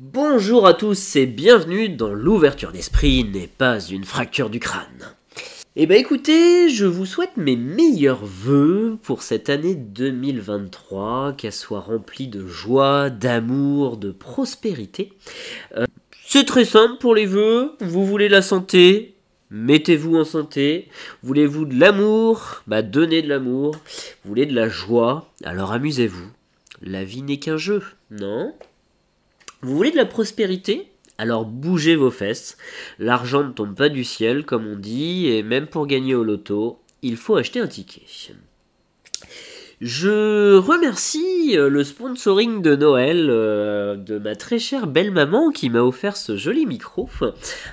Bonjour à tous et bienvenue dans l'ouverture d'esprit n'est pas une fracture du crâne. Eh ben écoutez, je vous souhaite mes meilleurs voeux pour cette année 2023, qu'elle soit remplie de joie, d'amour, de prospérité. Euh, c'est très simple pour les vœux, vous voulez la santé, mettez-vous en santé. Voulez-vous de l'amour Bah donnez de l'amour. Voulez de la joie Alors amusez-vous. La vie n'est qu'un jeu, non? Vous voulez de la prospérité? Alors bougez vos fesses. L'argent ne tombe pas du ciel, comme on dit, et même pour gagner au loto, il faut acheter un ticket. Je remercie euh, le sponsoring de Noël euh, de ma très chère belle maman qui m'a offert ce joli micro,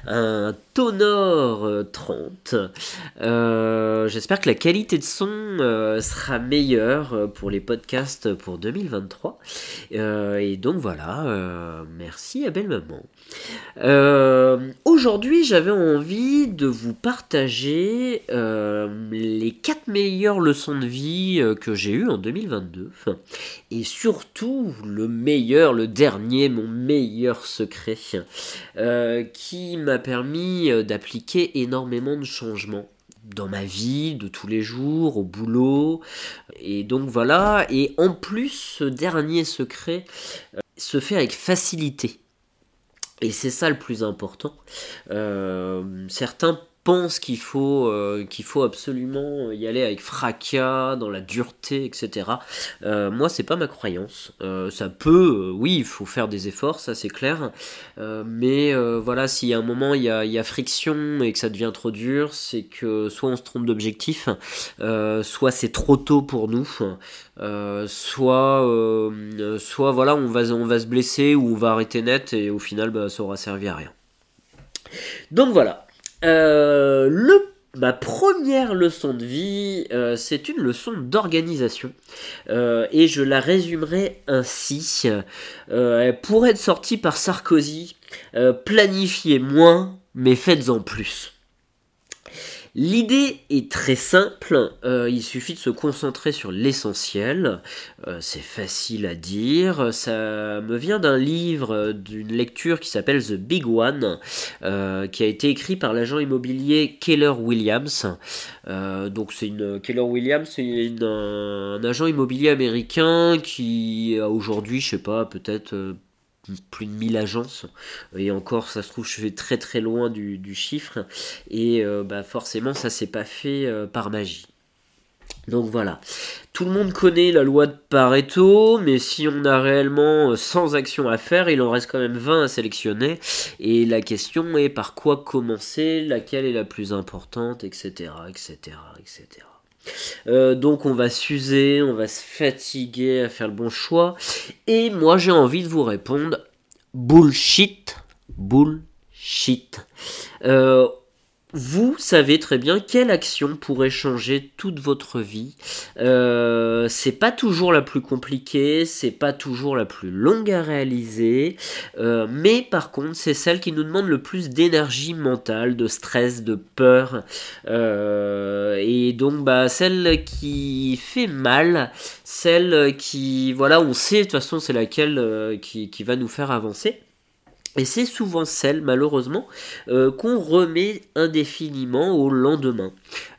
un Tonor 30. Euh, j'espère que la qualité de son sera meilleure pour les podcasts pour 2023. et donc voilà, merci à belle maman. Aujourd'hui, j'avais envie de vous partager les 4 meilleures leçons de vie que j'ai en 2022. Et surtout, le meilleur, le dernier, mon meilleur secret, euh, qui m'a permis euh, d'appliquer énormément de changements dans ma vie de tous les jours, au boulot. Et donc voilà, et en plus, ce dernier secret euh, se fait avec facilité. Et c'est ça le plus important. certains pense qu'il faut, euh, qu'il faut absolument y aller avec fracas, dans la dureté, etc. Euh, moi, c'est pas ma croyance. Euh, ça peut, oui, il faut faire des efforts, ça c'est clair. mais voilà, y a un moment il y a, y a, friction et que ça devient trop dur, c'est que soit on se trompe d'objectif, soit c'est trop tôt pour nous, soit, soit voilà, on va, on va se blesser ou on va arrêter net et au final, bah, ça aura servi à rien. Donc voilà, euh, Ma première leçon de vie, euh, c'est une leçon d'organisation. Euh, et je la résumerai ainsi. elle pourrait être sortie par Sarkozy. planifiez moins, mais faites-en plus. L'idée est très simple, euh, il suffit de se concentrer sur l'essentiel, euh, c'est facile à dire, ça me vient d'un livre, d'une lecture qui s'appelle The Big One, euh, qui a été écrit par l'agent immobilier Keller Williams. donc c'est une Keller Williams, c'est un, agent immobilier américain qui a aujourd'hui, je sais pas, peut-être plus de 1000 agences. Et encore ça se trouve je vais très très loin du, chiffre. Et euh, bah forcément ça s'est pas fait euh, par magie. Donc voilà. Tout le monde connaît la loi de Pareto mais si on a réellement 100 euh, actions à faire il en reste quand même 20 à sélectionner. Et la question est par quoi commencer? Laquelle est la plus importante? Etc etc etc euh, donc on va s'user, on va se fatiguer à faire le bon choix. Et moi j'ai envie de vous répondre bullshit, bullshit. Euh, vous savez très bien quelle action pourrait changer toute votre vie. Euh, c'est pas toujours la plus compliquée, c'est pas toujours la plus longue à réaliser, euh, mais par contre c'est celle qui nous demande le plus d'énergie mentale, de stress, de peur, euh, et donc bah celle qui fait mal, celle qui voilà on sait de toute façon c'est laquelle qui, qui va nous faire avancer. Et c'est souvent celle, malheureusement, euh, qu'on remet indéfiniment au lendemain.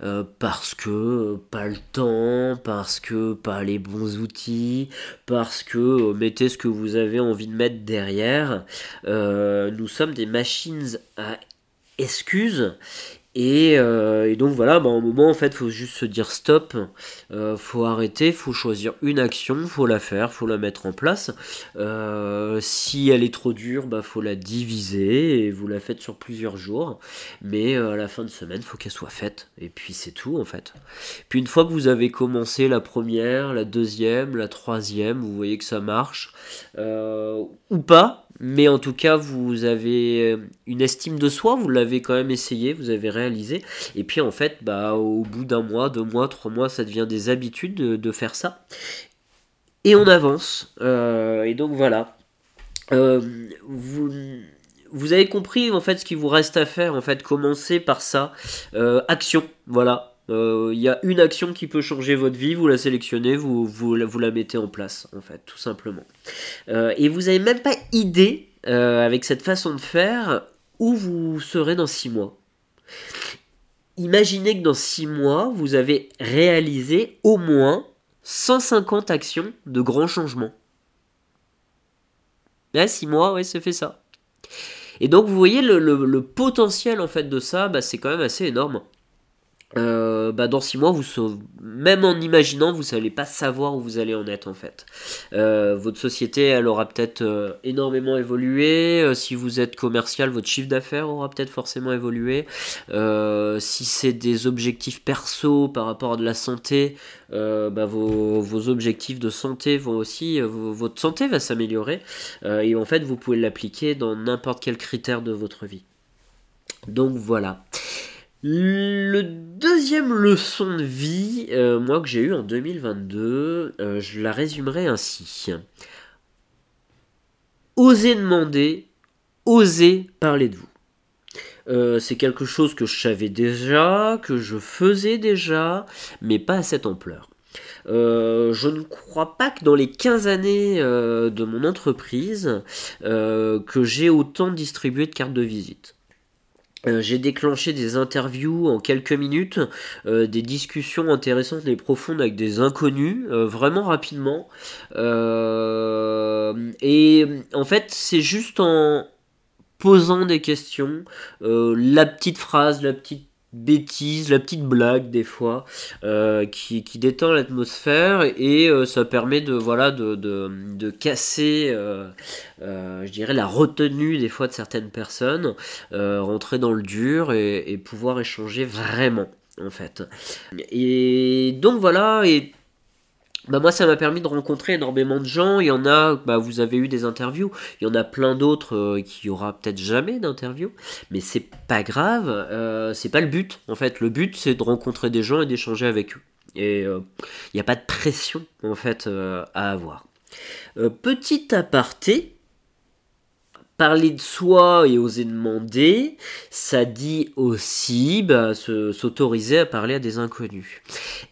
Euh, parce que euh, pas le temps, parce que pas les bons outils, parce que mettez ce que vous avez envie de mettre derrière. nous sommes des machines à excuses euh, et, donc voilà, bah, un moment en fait, faut juste se dire stop, euh, faut arrêter, faut choisir une action, faut la faire, faut la mettre en place. Euh, si elle est trop dure, bah faut la diviser et vous la faites sur plusieurs jours. Mais à la fin de semaine, faut qu'elle soit faite. Et puis c'est tout en fait. Puis une fois que vous avez commencé la première, la deuxième, la troisième, vous voyez que ça marche ou pas, mais en tout cas vous avez une estime de soi, vous l'avez quand même essayé, vous avez réalisé, et puis en fait, bah, au bout d'un mois, deux mois, trois mois, ça devient des habitudes de, faire ça, et on avance, euh, et donc voilà. Euh, vous, vous avez compris en fait ce qu'il vous reste à faire, en fait, commencez par ça, euh, action, voilà, il y a une action qui peut changer votre vie, vous la sélectionnez, vous, vous, la mettez en place, en fait, tout simplement. et vous n'avez même pas idée euh, avec cette façon de faire, où vous serez dans 6 mois. Imaginez que dans 6 mois, vous avez réalisé au moins 150 actions de grands changements. Là, 6 mois, ouais, ça fait ça. Et donc, vous voyez, le, potentiel en fait de ça, bah, c'est quand même assez énorme. Euh, bah dans six mois, vous même en imaginant, vous n'allez pas savoir où vous allez en être en fait. Euh, votre société, elle aura peut-être euh, énormément évolué. si vous êtes commercial, votre chiffre d'affaires aura peut-être forcément évolué. si c'est des objectifs perso par rapport à de la santé, bah vos, vos, objectifs de santé vont aussi, votre santé va s'améliorer. et en fait, vous pouvez l'appliquer dans n'importe quel critère de votre vie. Donc voilà. Le deuxième leçon de vie, euh, moi que j'ai eu en 2022, euh, je la résumerai ainsi. Osez demander, osez parler de vous. Euh, c'est quelque chose que je savais déjà, que je faisais déjà, mais pas à cette ampleur. je ne crois pas que dans les 15 années de mon entreprise, que j'ai autant distribué de cartes de visite. Euh, j'ai déclenché des interviews en quelques minutes, euh, des discussions intéressantes et profondes avec des inconnus, euh, vraiment rapidement. et en fait, c'est juste en posant des questions, la petite phrase, la petite bêtise, la petite blague des fois, euh, qui, détend l'atmosphère et euh, ça permet de voilà de, de, casser, euh, la retenue des fois de certaines personnes, rentrer dans le dur et, pouvoir échanger vraiment en fait. Et donc voilà bah moi ça m'a permis de rencontrer énormément de gens. Il y en a, bah vous avez eu des interviews. Il y en a plein d'autres euh, qui aura peut-être jamais d'interview, mais c'est pas grave. Euh, c'est pas le but en fait. Le but c'est de rencontrer des gens et d'échanger avec eux. Et il euh, n'y a pas de pression en fait à avoir. petit aparté. Parler de soi et oser demander, ça dit aussi bah, s'autoriser à parler à des inconnus.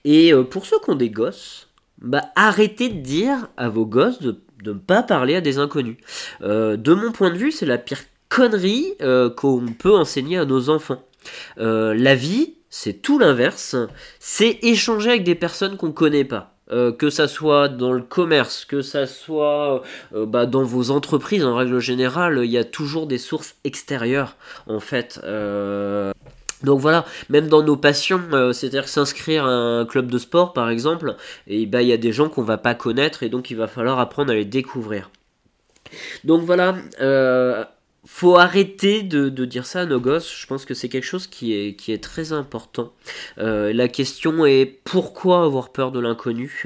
Et pour ceux qui ont des gosses, bah, arrêtez de dire à vos gosses de ne pas parler à des inconnus. Euh, de mon point de vue, c'est la pire connerie euh, qu'on peut enseigner à nos enfants. Euh, la vie, c'est tout l'inverse. C'est échanger avec des personnes qu'on connaît pas. que ça soit dans le commerce, que ça soit bah, dans vos entreprises, en règle générale, il y a toujours des sources extérieures, en fait. Donc voilà, même dans nos passions, euh, c'est-à-dire s'inscrire à un club de sport par exemple, et bah il y a des gens qu'on va pas connaître et donc il va falloir apprendre à les découvrir. Donc voilà, euh, faut arrêter de, dire ça à nos gosses. Je pense que c'est quelque chose qui est, qui est très important. Euh, la question est pourquoi avoir peur de l'inconnu?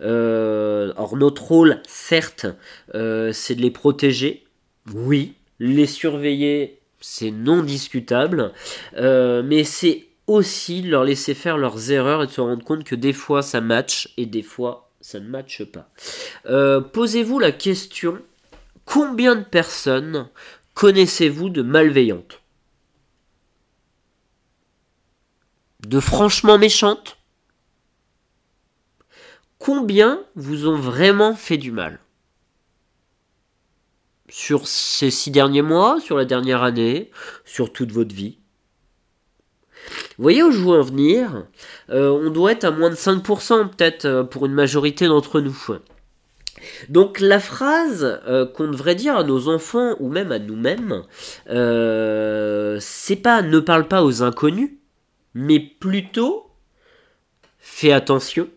Alors notre rôle, certes, c'est de les protéger. Oui, les surveiller c'est non discutable, euh, mais c'est aussi leur laisser faire leurs erreurs et de se rendre compte que des fois ça match et des fois ça ne matche pas. Euh, posez-vous la question, combien de personnes connaissez-vous de malveillantes? De franchement méchantes? Combien vous ont vraiment fait du mal? Sur ces six derniers mois, sur la dernière année, sur toute votre vie. Vous voyez où je veux en venir euh, On doit être à moins de 5% peut-être euh, pour une majorité d'entre nous. Donc la phrase euh, qu'on devrait dire à nos enfants ou même à nous-mêmes, c'est pas ne parle pas aux inconnus, mais plutôt fais attention.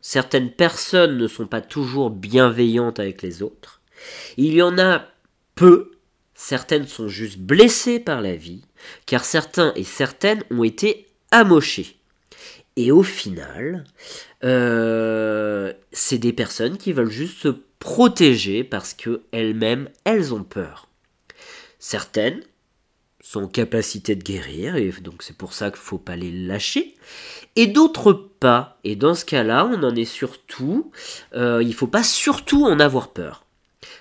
Certaines personnes ne sont pas toujours bienveillantes avec les autres. Il y en a peu, certaines sont juste blessées par la vie, car certains et certaines ont été amochés. Et au final, euh, c'est des personnes qui veulent juste se protéger parce qu'elles-mêmes, elles ont peur. Certaines sont en capacité de guérir, et donc c'est pour ça qu'il ne faut pas les lâcher, et d'autres pas. Et dans ce cas-là, on en est surtout, euh, il ne faut pas surtout en avoir peur.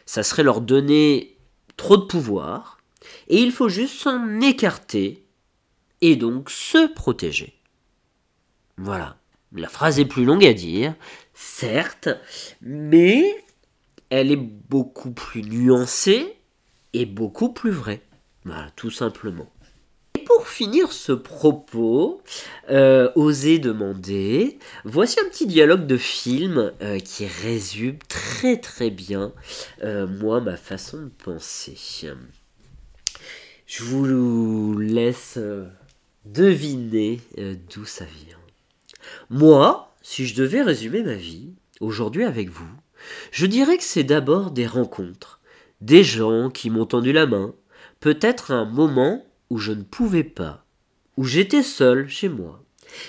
Ça serait leur donner trop de pouvoir, et il faut juste s'en écarter, et donc se protéger. Voilà. La phrase est plus longue à dire, certes, mais elle est beaucoup plus nuancée est beaucoup plus vrai. Voilà, tout simplement. Finir ce propos, euh, oser demander, voici un petit dialogue de film euh, qui résume très très bien euh, moi ma façon de penser. Je vous laisse deviner d'où ça vient. Moi, si je devais résumer ma vie aujourd'hui avec vous, je dirais que c'est d'abord des rencontres, des gens qui m'ont tendu la main, peut-être un moment où je ne pouvais pas, où j'étais seul chez moi.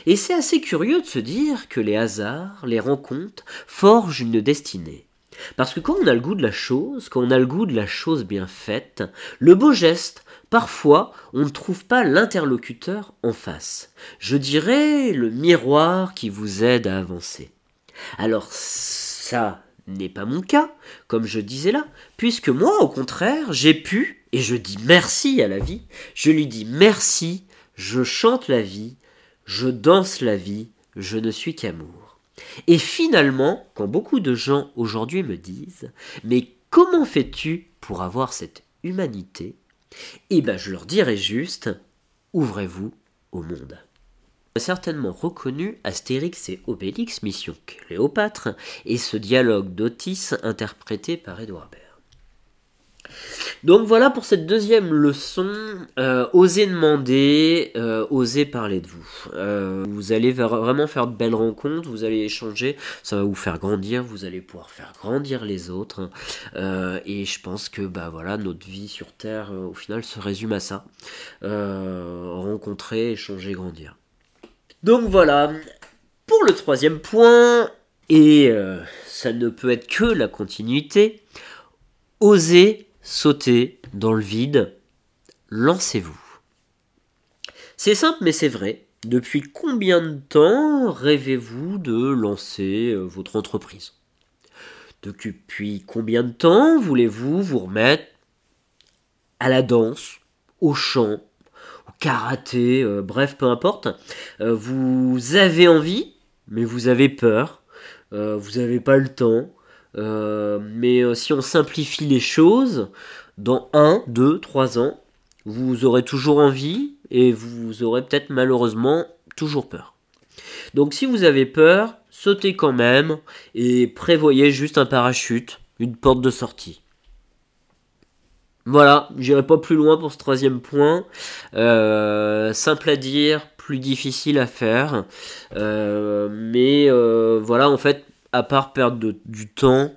Et c'est assez curieux de se dire que les hasards, les rencontres, forgent une destinée. Parce que quand on a le goût de la chose, quand on a le goût de la chose bien faite, le beau geste, parfois, on ne trouve pas l'interlocuteur en face. Je dirais le miroir qui vous aide à avancer. Alors ça n'est pas mon cas, comme je disais là, puisque moi, au contraire, j'ai pu, et je dis merci à la vie, je lui dis merci, je chante la vie, je danse la vie, je ne suis qu'amour. Et finalement, quand beaucoup de gens aujourd'hui me disent Mais comment fais-tu pour avoir cette humanité? Eh bien, je leur dirai juste Ouvrez-vous au monde certainement reconnu Astérix et Obélix, mission Cléopâtre, et ce dialogue d'Otis interprété par Edouard Baird. Donc voilà pour cette deuxième leçon. Euh, osez demander, euh, osez parler de vous. Euh, vous allez vraiment faire de belles rencontres, vous allez échanger, ça va vous faire grandir, vous allez pouvoir faire grandir les autres. et je pense que bah voilà, notre vie sur Terre, au final, se résume à ça. rencontrer, échanger, grandir. Donc voilà, pour le troisième point, et euh, ça ne peut être que la continuité, osez sauter dans le vide, lancez-vous. C'est simple mais c'est vrai. Depuis combien de temps rêvez-vous de lancer euh, votre entreprise? Depuis combien de temps voulez-vous vous remettre à la danse, au chant, karaté, euh, bref, peu importe? Euh, vous avez envie, mais vous avez peur. Vous n'avez pas le temps. Mais si on simplifie les choses, dans 1, 2, 3 ans, vous aurez toujours envie et vous aurez peut-être malheureusement toujours peur. Donc si vous avez peur, sautez quand même et prévoyez juste un parachute, une porte de sortie. Voilà, j'irai pas plus loin pour ce troisième point. Euh, simple à dire, plus difficile à faire. Euh, mais euh, voilà, en fait, à part perdre du temps,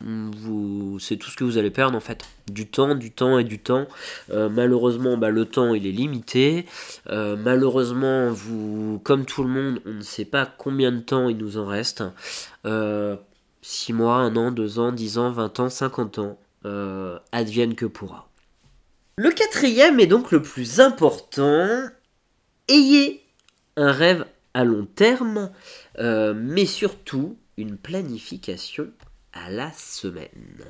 vous, c'est tout ce que vous allez perdre en fait. Du temps, du temps et du temps. malheureusement, bah, le temps il est limité. malheureusement, vous, comme tout le monde, on ne sait pas combien de temps il nous en reste. 6 mois, 1 an, 2 ans, 10 ans, 20 ans, 50 ans. Euh, advienne que pourra. Le quatrième est donc le plus important. Ayez un rêve à long terme, euh, mais surtout une planification à la semaine.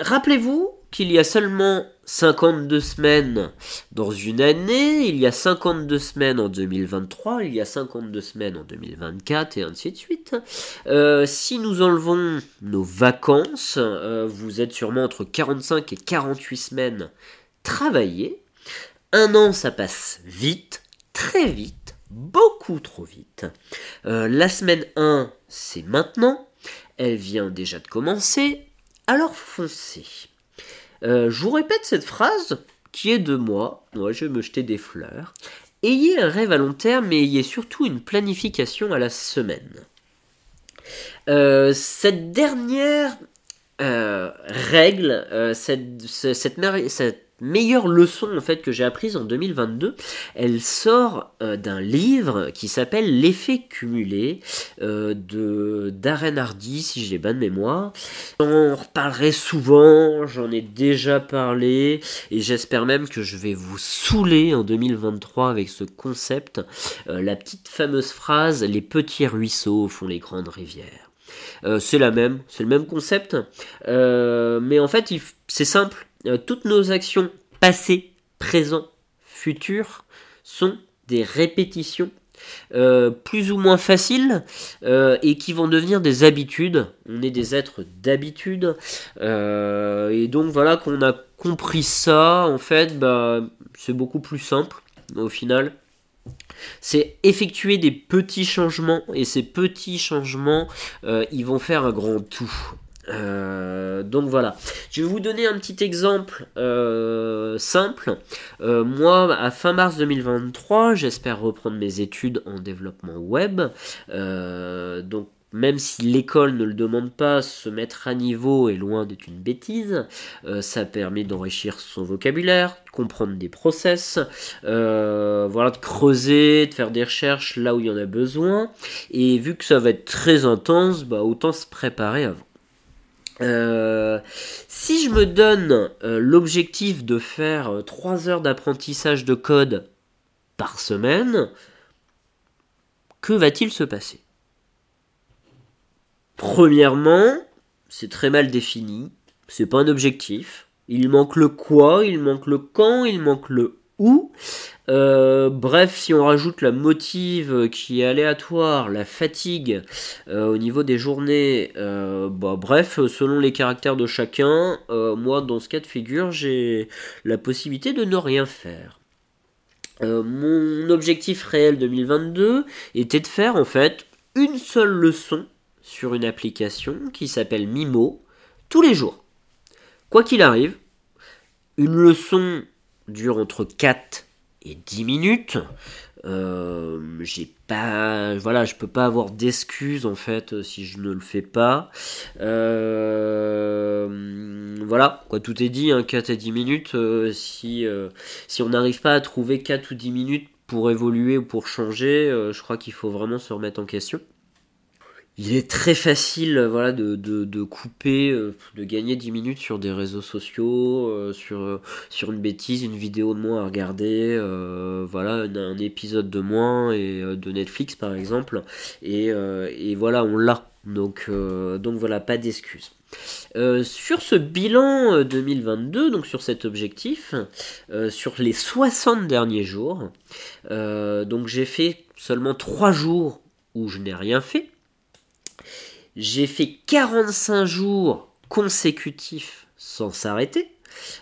Rappelez-vous qu'il y a seulement 52 semaines dans une année, il y a 52 semaines en 2023, il y a 52 semaines en 2024 et ainsi de suite. Euh, si nous enlevons nos vacances, euh, vous êtes sûrement entre 45 et 48 semaines travaillées. Un an, ça passe vite, très vite, beaucoup trop vite. Euh, la semaine 1, c'est maintenant. Elle vient déjà de commencer. Alors foncez. Euh, je vous répète cette phrase qui est de moi. Moi, je vais me jeter des fleurs. Ayez un rêve à long terme, mais ayez surtout une planification à la semaine. Euh, cette dernière règle, cette, cette, cette, meilleure leçon en fait que j'ai apprise en 2022, elle sort euh, d'un livre qui s'appelle L'effet cumulé euh, de Darren Hardy, si j'ai bonne mémoire. J'en reparlerai souvent, j'en ai déjà parlé et j'espère même que je vais vous saouler en 2023 avec ce concept. Euh, la petite fameuse phrase les petits ruisseaux font les grandes rivières. c'est la même, c'est le même concept, mais en fait c'est simple euh, toutes nos actions passées, présentes, futures sont des répétitions euh, plus ou moins faciles euh, et qui vont devenir des habitudes. On est des êtres d'habitude. Et donc voilà qu'on a compris ça, en fait, bah, c'est beaucoup plus simple au final. C'est effectuer des petits changements et ces petits changements, ils vont faire un grand tout. Euh, donc voilà, je vais vous donner un petit exemple euh, simple. Euh, moi, à fin mars 2023, j'espère reprendre mes études en développement web. donc même si l'école ne le demande pas, se mettre à niveau est loin d'être une bêtise. ça permet d'enrichir son vocabulaire, de comprendre des process, voilà, de creuser, de faire des recherches là où il y en a besoin. Et vu que ça va être très intense, bah, autant se préparer avant. Euh, si je me donne euh, l'objectif de faire 3 euh, heures d'apprentissage de code par semaine, que va-t-il se passer? Premièrement, c'est très mal défini, c'est pas un objectif. Il manque le quoi, il manque le quand, il manque le où. Euh, bref, si on rajoute la motive qui est aléatoire, la fatigue euh, au niveau des journées, euh, bah, bref, selon les caractères de chacun, moi dans ce cas de figure, j'ai la possibilité de ne rien faire. mon objectif réel 2022 était de faire en fait une seule leçon sur une application qui s'appelle Mimo tous les jours. Quoi qu'il arrive, une leçon dure entre 4 et 10 minutes. Euh, j'ai pas voilà je peux pas avoir d'excuses en fait si je ne le fais pas euh, voilà quoi tout est dit hein, 4 à 10 minutes euh, si, si on n'arrive pas à trouver 4 ou 10 minutes pour évoluer ou pour changer je crois qu'il faut vraiment se remettre en question il est très facile euh, voilà, de, de, couper, euh, de gagner 10 minutes sur des réseaux sociaux, euh, sur, sur une bêtise, une vidéo de moins à regarder, voilà, un, épisode de moins et de Netflix par exemple. Et, et voilà, on l'a. Donc, donc voilà, pas d'excuses. sur ce bilan 2022, donc sur cet objectif, sur les 60 derniers jours, donc j'ai fait seulement 3 jours où je n'ai rien fait. J'ai fait 45 jours consécutifs sans s'arrêter.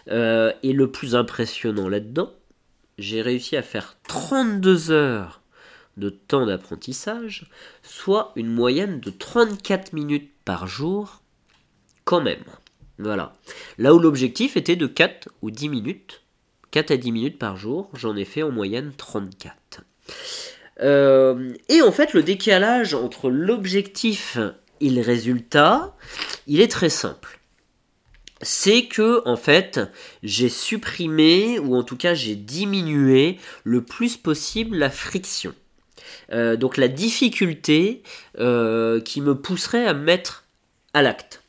Euh, et le plus impressionnant là-dedans, j'ai réussi à faire 32 heures de temps d'apprentissage, soit une moyenne de 34 minutes par jour, quand même. Voilà. Là où l'objectif était de 4 ou 10 minutes, 4 à 10 minutes par jour, j'en ai fait en moyenne 34. Euh, et en fait, le décalage entre l'objectif et le résultat, il est très simple. C'est que, en fait, j'ai supprimé, ou en tout cas j'ai diminué le plus possible la friction. Euh, donc la difficulté euh, qui me pousserait à me mettre à l'acte.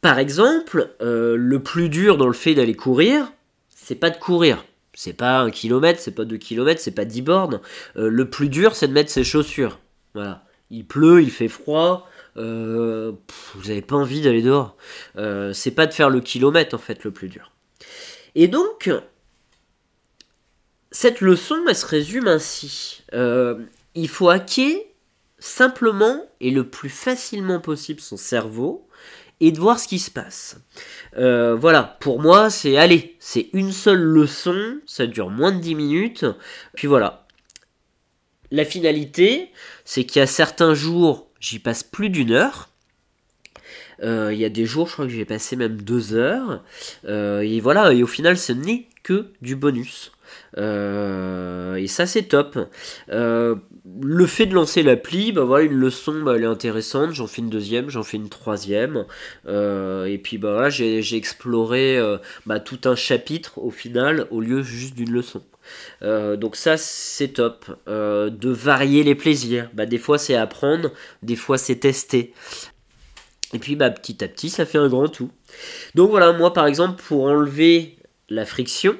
Par exemple, le plus dur dans le fait d'aller courir, c'est pas de courir, c'est pas un kilomètre, c'est pas deux kilomètres, c'est pas dix bornes. Euh, le plus dur, c'est de mettre ses chaussures. Voilà. Il pleut, il fait froid. Euh, vous n'avez pas envie d'aller dehors. Euh, c'est pas de faire le kilomètre en fait le plus dur. Et donc, cette leçon, elle se résume ainsi. il faut hacker simplement et le plus facilement possible son cerveau et de voir ce qui se passe. Euh, voilà, pour moi, c'est allez, c'est une seule leçon, ça dure moins de 10 minutes, puis voilà. La finalité, c'est qu'il y a certains jours, j'y passe plus d'une heure. Euh, il y a des jours, je crois que j'ai passé même deux heures. Euh, et voilà, et au final, ce n'est que du bonus. Euh, et ça c'est top. Euh, le fait de lancer l'appli, bah voilà, une leçon, bah, elle est intéressante. J'en fais une deuxième, j'en fais une troisième. Euh, et puis bah j'ai exploré bah, tout un chapitre au final au lieu juste d'une leçon. donc ça c'est top. de varier les plaisirs. Bah, des fois c'est apprendre, des fois c'est tester. Et puis bah, petit à petit ça fait un grand tout. Donc voilà, moi par exemple pour enlever la friction,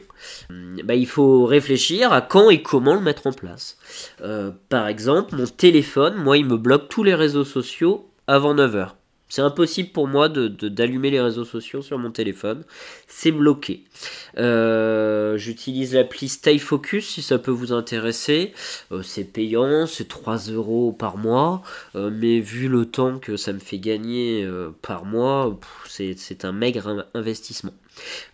bah, il faut réfléchir à quand et comment le mettre en place. Euh, par exemple, mon téléphone, moi, il me bloque tous les réseaux sociaux avant 9h. C'est impossible pour moi de, d'allumer les réseaux sociaux sur mon téléphone. C'est bloqué. Euh, j'utilise l'appli Stay Focus si ça peut vous intéresser. Euh, c'est payant, c'est 3 euros par mois. Mais vu le temps que ça me fait gagner par mois, c'est un maigre investissement.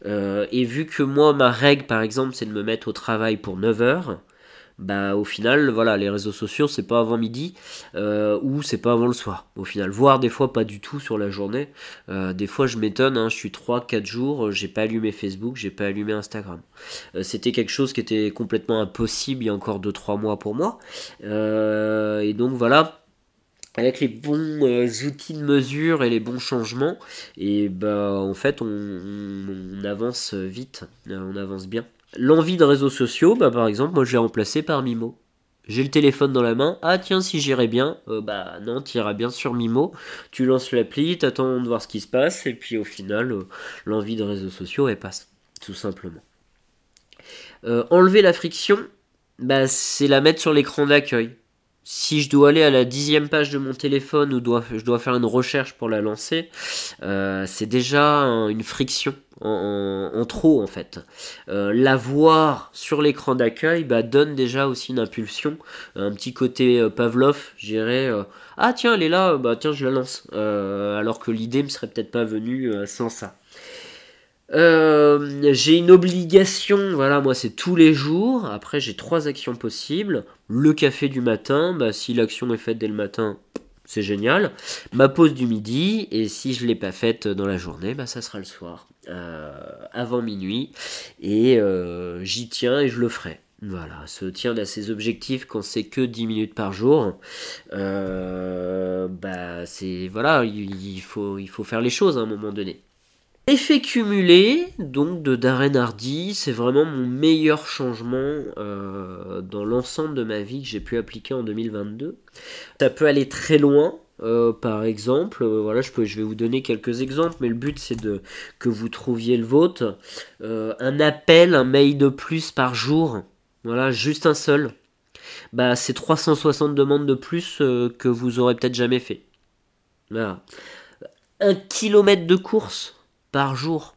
Et vu que moi, ma règle par exemple, c'est de me mettre au travail pour 9 heures bah au final voilà les réseaux sociaux c'est pas avant midi euh, ou c'est pas avant le soir au final. Voire des fois pas du tout sur la journée. Euh, des fois je m'étonne hein, je suis 3 4 jours j'ai pas allumé Facebook j'ai pas allumé Instagram. Euh, c'était quelque chose qui était complètement impossible il y a encore 2 3 mois pour moi. Et donc voilà avec les bons outils de mesure et les bons changements et bah en fait on avance vite on avance bien L'envie de réseaux sociaux, bah, par exemple, moi je l'ai remplacé par Mimo. J'ai le téléphone dans la main. Ah tiens, si j'irais bien, euh, bah non, tu iras bien sur Mimo. Tu lances l'appli, t'attends de voir ce qui se passe, et puis au final, euh, l'envie de réseaux sociaux, elle passe, tout simplement. Euh, enlever la friction, bah, c'est la mettre sur l'écran d'accueil si je dois aller à la dixième page de mon téléphone ou je dois faire une recherche pour la lancer, euh, c'est déjà une friction en, trop en fait. Euh, la voir sur l'écran d'accueil bah, donne déjà aussi une impulsion, un petit côté euh, Pavlov, je dirais. ah tiens, elle est là, bah tiens, je la lance. alors que l'idée me serait peut-être pas venue sans ça. Euh, j'ai une obligation, voilà, moi c'est tous les jours. Après, j'ai trois actions possibles. Le café du matin, bah, si l'action est faite dès le matin, c'est génial. Ma pause du midi, et si je ne l'ai pas faite dans la journée, bah, ça sera le soir, euh, avant minuit. Et euh, j'y tiens et je le ferai. Voilà, se tient à ses objectifs quand c'est que 10 minutes par jour. bah, c'est voilà, il, faut, il faut faire les choses à un moment donné. Effet cumulé, donc de Darren Hardy, c'est vraiment mon meilleur changement euh, dans l'ensemble de ma vie que j'ai pu appliquer en 2022. Ça peut aller très loin, euh, par exemple, euh, voilà, je, vais vous donner quelques exemples, mais le but c'est de que vous trouviez le vôtre. un appel, un mail de plus par jour, voilà, juste un seul. Bah, c'est 360 demandes de plus que vous aurez peut-être jamais fait. Un kilomètre de course, par jour.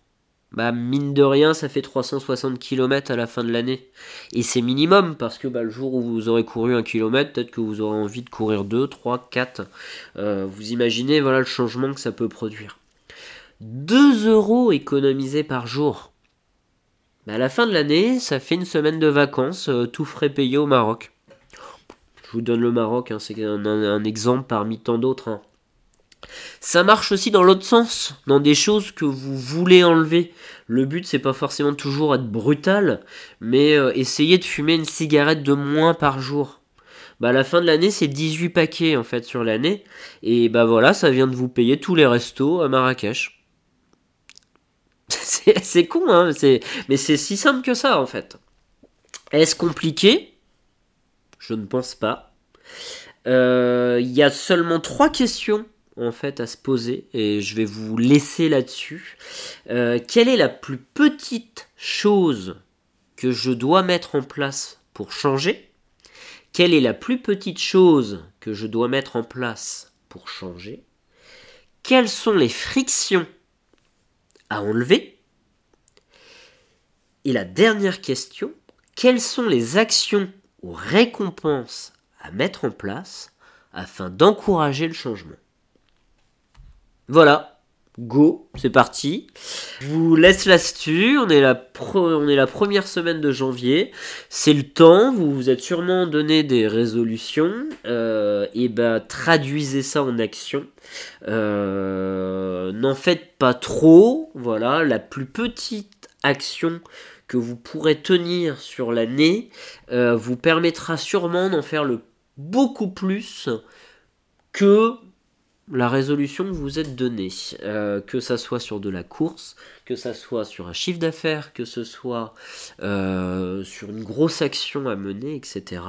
Bah, mine de rien, ça fait 360 km à la fin de l'année. Et c'est minimum, parce que bah, le jour où vous aurez couru un kilomètre, peut-être que vous aurez envie de courir 2, 3, 4. vous imaginez voilà le changement que ça peut produire. 2 euros économisés par jour. Bah, à la fin de l'année, ça fait une semaine de vacances, euh, tout frais payé au Maroc. Je vous donne le Maroc, hein, c'est un, exemple parmi tant d'autres. Hein. Ça marche aussi dans l'autre sens, dans des choses que vous voulez enlever. Le but c'est pas forcément toujours être brutal, mais euh, essayer de fumer une cigarette de moins par jour. Bah à la fin de l'année c'est 18 paquets en fait sur l'année et bah voilà ça vient de vous payer tous les restos à Marrakech. c'est con hein, mais c'est si simple que ça en fait. Est-ce compliqué? Je ne pense pas. Euh, il y a seulement trois questions en fait à se poser. Et je vais vous laisser là-dessus. Euh, quelle est la plus petite chose que je dois mettre en place pour changer? Quelle est la plus petite chose que je dois mettre en place pour changer? Quelles sont les frictions à enlever? Et la dernière question, quelles sont les actions ou récompenses à mettre en place afin d'encourager le changement? Voilà, go, c'est parti. Je vous laisse là-dessus. On, est la on est la première semaine de janvier. C'est le temps. Vous vous êtes sûrement donné des résolutions. Euh, et ben, traduisez ça en action. Euh, n'en faites pas trop. Voilà, la plus petite action que vous pourrez tenir sur l'année euh, vous permettra sûrement d'en faire le beaucoup plus que la résolution vous êtes donnée, euh, que ça soit sur de la course, que ça soit sur un chiffre d'affaires, que ce soit euh, sur une grosse action à mener, etc.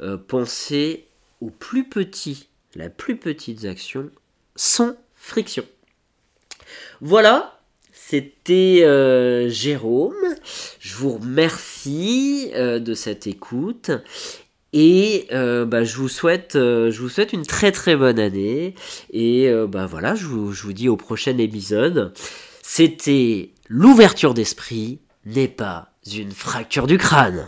Euh, pensez au plus petit, la plus petite action sans friction. Voilà, c'était Jérôme. Je vous remercie de cette écoute Et euh, bah, je, vous souhaite, euh, je vous souhaite une très très bonne année. Et euh, bah, voilà, je je vous dis au prochain épisode. C'était l'ouverture d'esprit n'est pas une fracture du crâne.